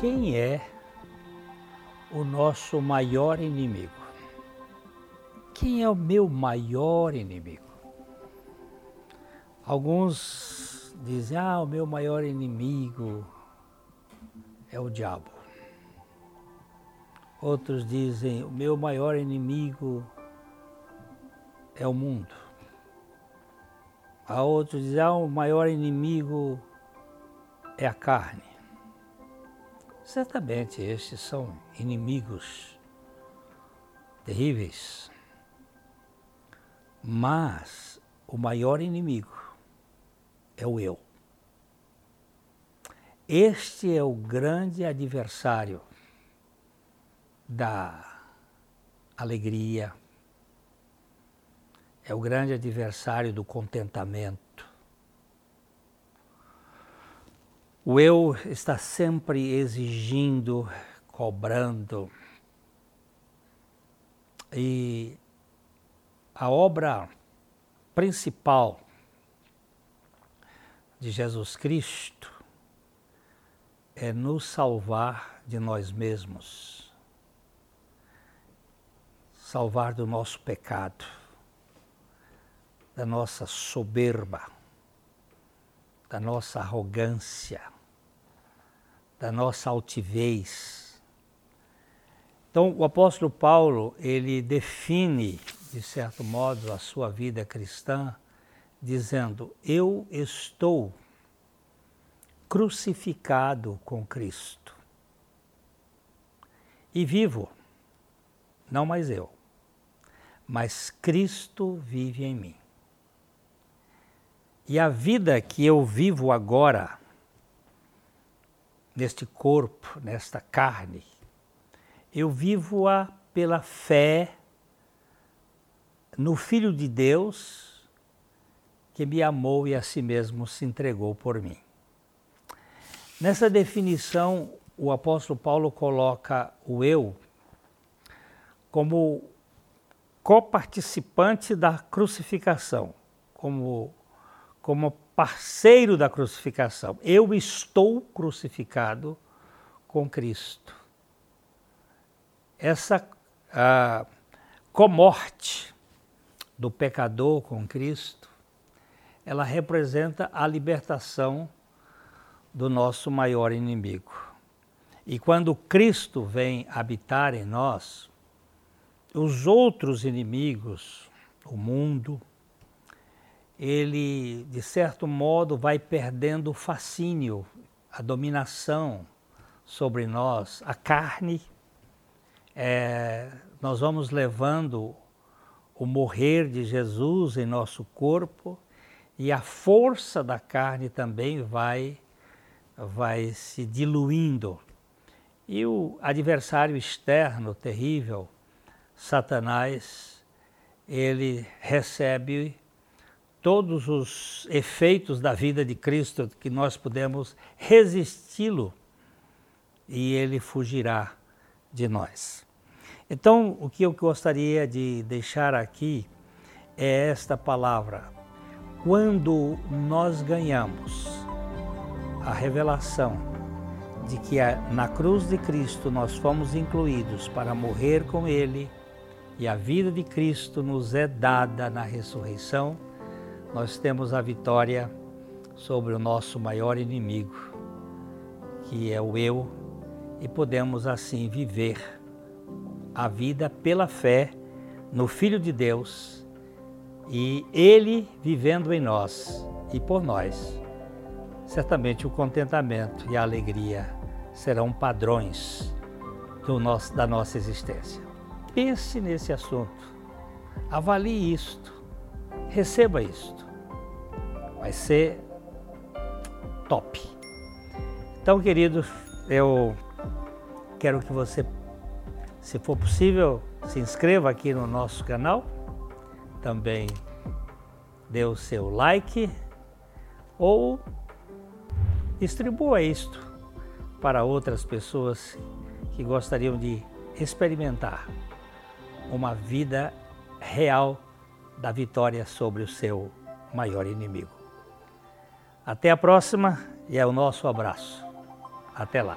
Quem é o nosso maior inimigo? Quem é o meu maior inimigo? Alguns dizem: ah, o meu maior inimigo é o diabo. Outros dizem: o meu maior inimigo é o mundo. Há outros dizem: ah, o maior inimigo é a carne. Certamente estes são inimigos terríveis. Mas o maior inimigo é o eu. Este é o grande adversário da alegria, é o grande adversário do contentamento. O eu está sempre exigindo, cobrando. E a obra principal de Jesus Cristo é nos salvar de nós mesmos salvar do nosso pecado, da nossa soberba, da nossa arrogância, da nossa altivez. Então, o apóstolo Paulo, ele define, de certo modo, a sua vida cristã, dizendo: Eu estou crucificado com Cristo e vivo, não mais eu mas Cristo vive em mim. E a vida que eu vivo agora, neste corpo, nesta carne, eu vivo-a pela fé no Filho de Deus que me amou e a si mesmo se entregou por mim. Nessa definição, o apóstolo Paulo coloca o eu como coparticipante da crucificação, como, como parceiro da crucificação. Eu estou crucificado com Cristo. Essa a comorte do pecador com Cristo, ela representa a libertação do nosso maior inimigo. E quando Cristo vem habitar em nós, os outros inimigos, o mundo, ele, de certo modo, vai perdendo o fascínio, a dominação sobre nós, a carne. É, nós vamos levando o morrer de Jesus em nosso corpo e a força da carne também vai, vai se diluindo. E o adversário externo terrível, Satanás, ele recebe todos os efeitos da vida de Cristo que nós podemos resisti-lo e ele fugirá de nós. Então, o que eu gostaria de deixar aqui é esta palavra. Quando nós ganhamos a revelação de que na cruz de Cristo nós fomos incluídos para morrer com Ele e a vida de Cristo nos é dada na ressurreição, nós temos a vitória sobre o nosso maior inimigo, que é o eu, e podemos assim viver a vida pela fé no Filho de Deus e Ele vivendo em nós e por nós. Certamente o contentamento e a alegria serão padrões nosso, da nossa existência. Pense nesse assunto, avalie isto, receba isto. Vai ser top. Então, queridos, eu quero que você, se for possível, se inscreva aqui no nosso canal. Também dê o seu like ou distribua isto para outras pessoas que gostariam de experimentar uma vida real da vitória sobre o seu maior inimigo. Até a próxima e é o nosso abraço. Até lá.